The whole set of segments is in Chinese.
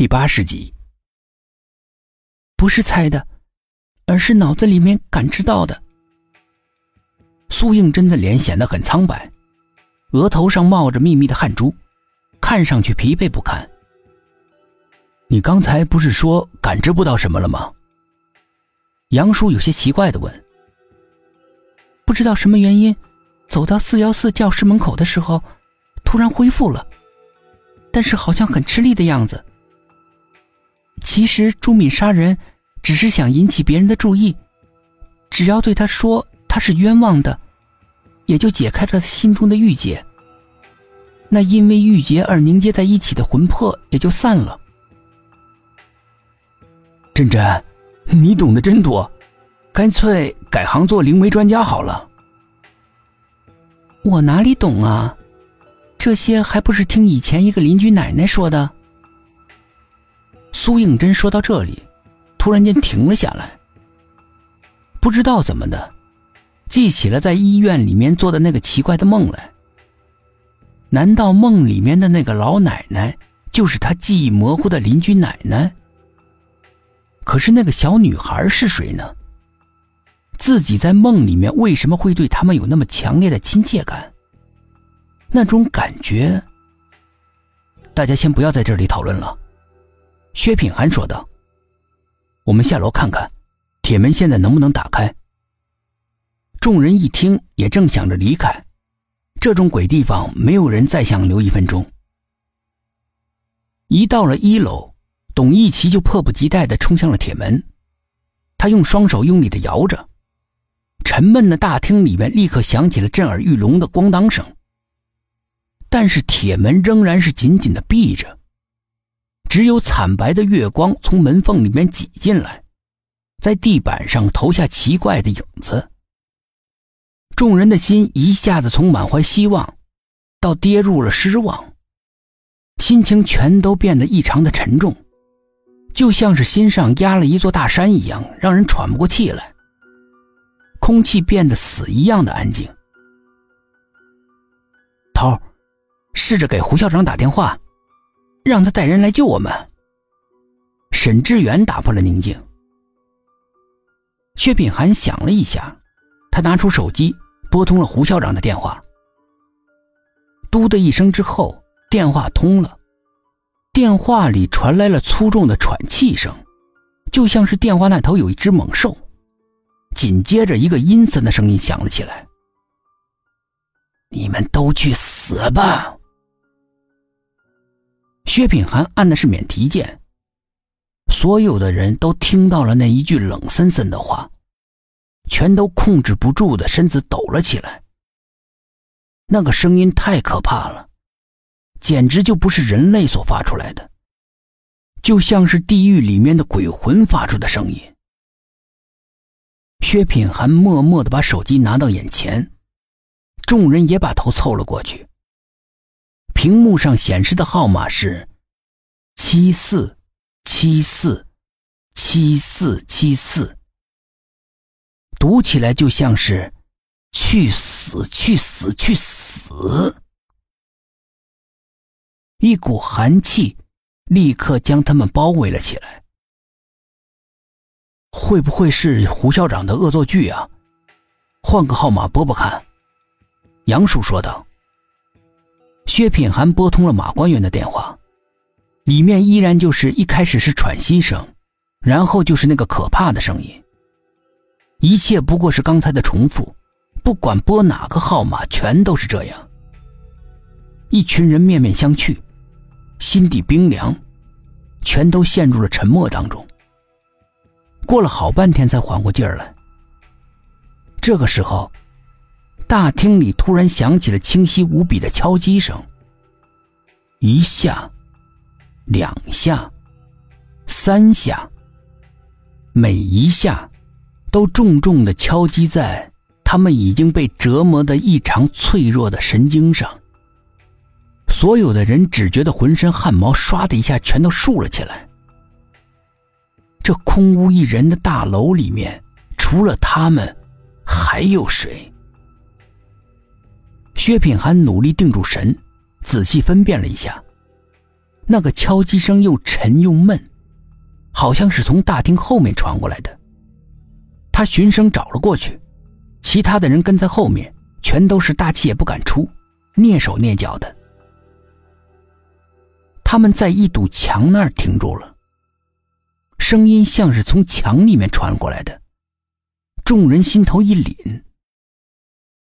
第八十集，不是猜的，而是脑子里面感知到的。苏应真的脸显得很苍白，额头上冒着密密的汗珠，看上去疲惫不堪。你刚才不是说感知不到什么了吗？杨叔有些奇怪的问。不知道什么原因，走到四幺四教室门口的时候，突然恢复了，但是好像很吃力的样子。其实朱敏杀人，只是想引起别人的注意，只要对他说他是冤枉的，也就解开了他心中的郁结。那因为郁结而凝结在一起的魂魄也就散了。真真，你懂得真多，干脆改行做灵媒专家好了。我哪里懂啊？这些还不是听以前一个邻居奶奶说的。苏应真说到这里，突然间停了下来。不知道怎么的，记起了在医院里面做的那个奇怪的梦来。难道梦里面的那个老奶奶就是他记忆模糊的邻居奶奶？可是那个小女孩是谁呢？自己在梦里面为什么会对他们有那么强烈的亲切感？那种感觉，大家先不要在这里讨论了。薛品涵说道：“我们下楼看看，铁门现在能不能打开？”众人一听，也正想着离开。这种鬼地方，没有人再想留一分钟。一到了一楼，董一奇就迫不及待的冲向了铁门，他用双手用力的摇着，沉闷的大厅里面立刻响起了震耳欲聋的咣当声。但是铁门仍然是紧紧的闭着。只有惨白的月光从门缝里面挤进来，在地板上投下奇怪的影子。众人的心一下子从满怀希望，到跌入了失望，心情全都变得异常的沉重，就像是心上压了一座大山一样，让人喘不过气来。空气变得死一样的安静。头，试着给胡校长打电话。让他带人来救我们。沈志远打破了宁静。薛品涵想了一下，他拿出手机拨通了胡校长的电话。嘟的一声之后，电话通了，电话里传来了粗重的喘气声，就像是电话那头有一只猛兽。紧接着，一个阴森的声音响了起来：“你们都去死吧！”薛品涵按的是免提键，所有的人都听到了那一句冷森森的话，全都控制不住的身子抖了起来。那个声音太可怕了，简直就不是人类所发出来的，就像是地狱里面的鬼魂发出的声音。薛品涵默默的把手机拿到眼前，众人也把头凑了过去。屏幕上显示的号码是七四七四七四七四，读起来就像是“去死去死去死”。一股寒气立刻将他们包围了起来。会不会是胡校长的恶作剧啊？换个号码拨拨看。”杨叔说道。薛品涵拨通了马官员的电话，里面依然就是一开始是喘息声，然后就是那个可怕的声音。一切不过是刚才的重复，不管拨哪个号码，全都是这样。一群人面面相觑，心底冰凉，全都陷入了沉默当中。过了好半天才缓过劲儿来。这个时候。大厅里突然响起了清晰无比的敲击声，一下，两下，三下，每一下都重重的敲击在他们已经被折磨的异常脆弱的神经上。所有的人只觉得浑身汗毛唰的一下全都竖了起来。这空无一人的大楼里面，除了他们，还有谁？薛品涵努力定住神，仔细分辨了一下，那个敲击声又沉又闷，好像是从大厅后面传过来的。他循声找了过去，其他的人跟在后面，全都是大气也不敢出，蹑手蹑脚的。他们在一堵墙那儿停住了，声音像是从墙里面传过来的。众人心头一凛，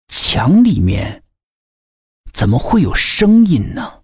墙里面怎么会有声音呢？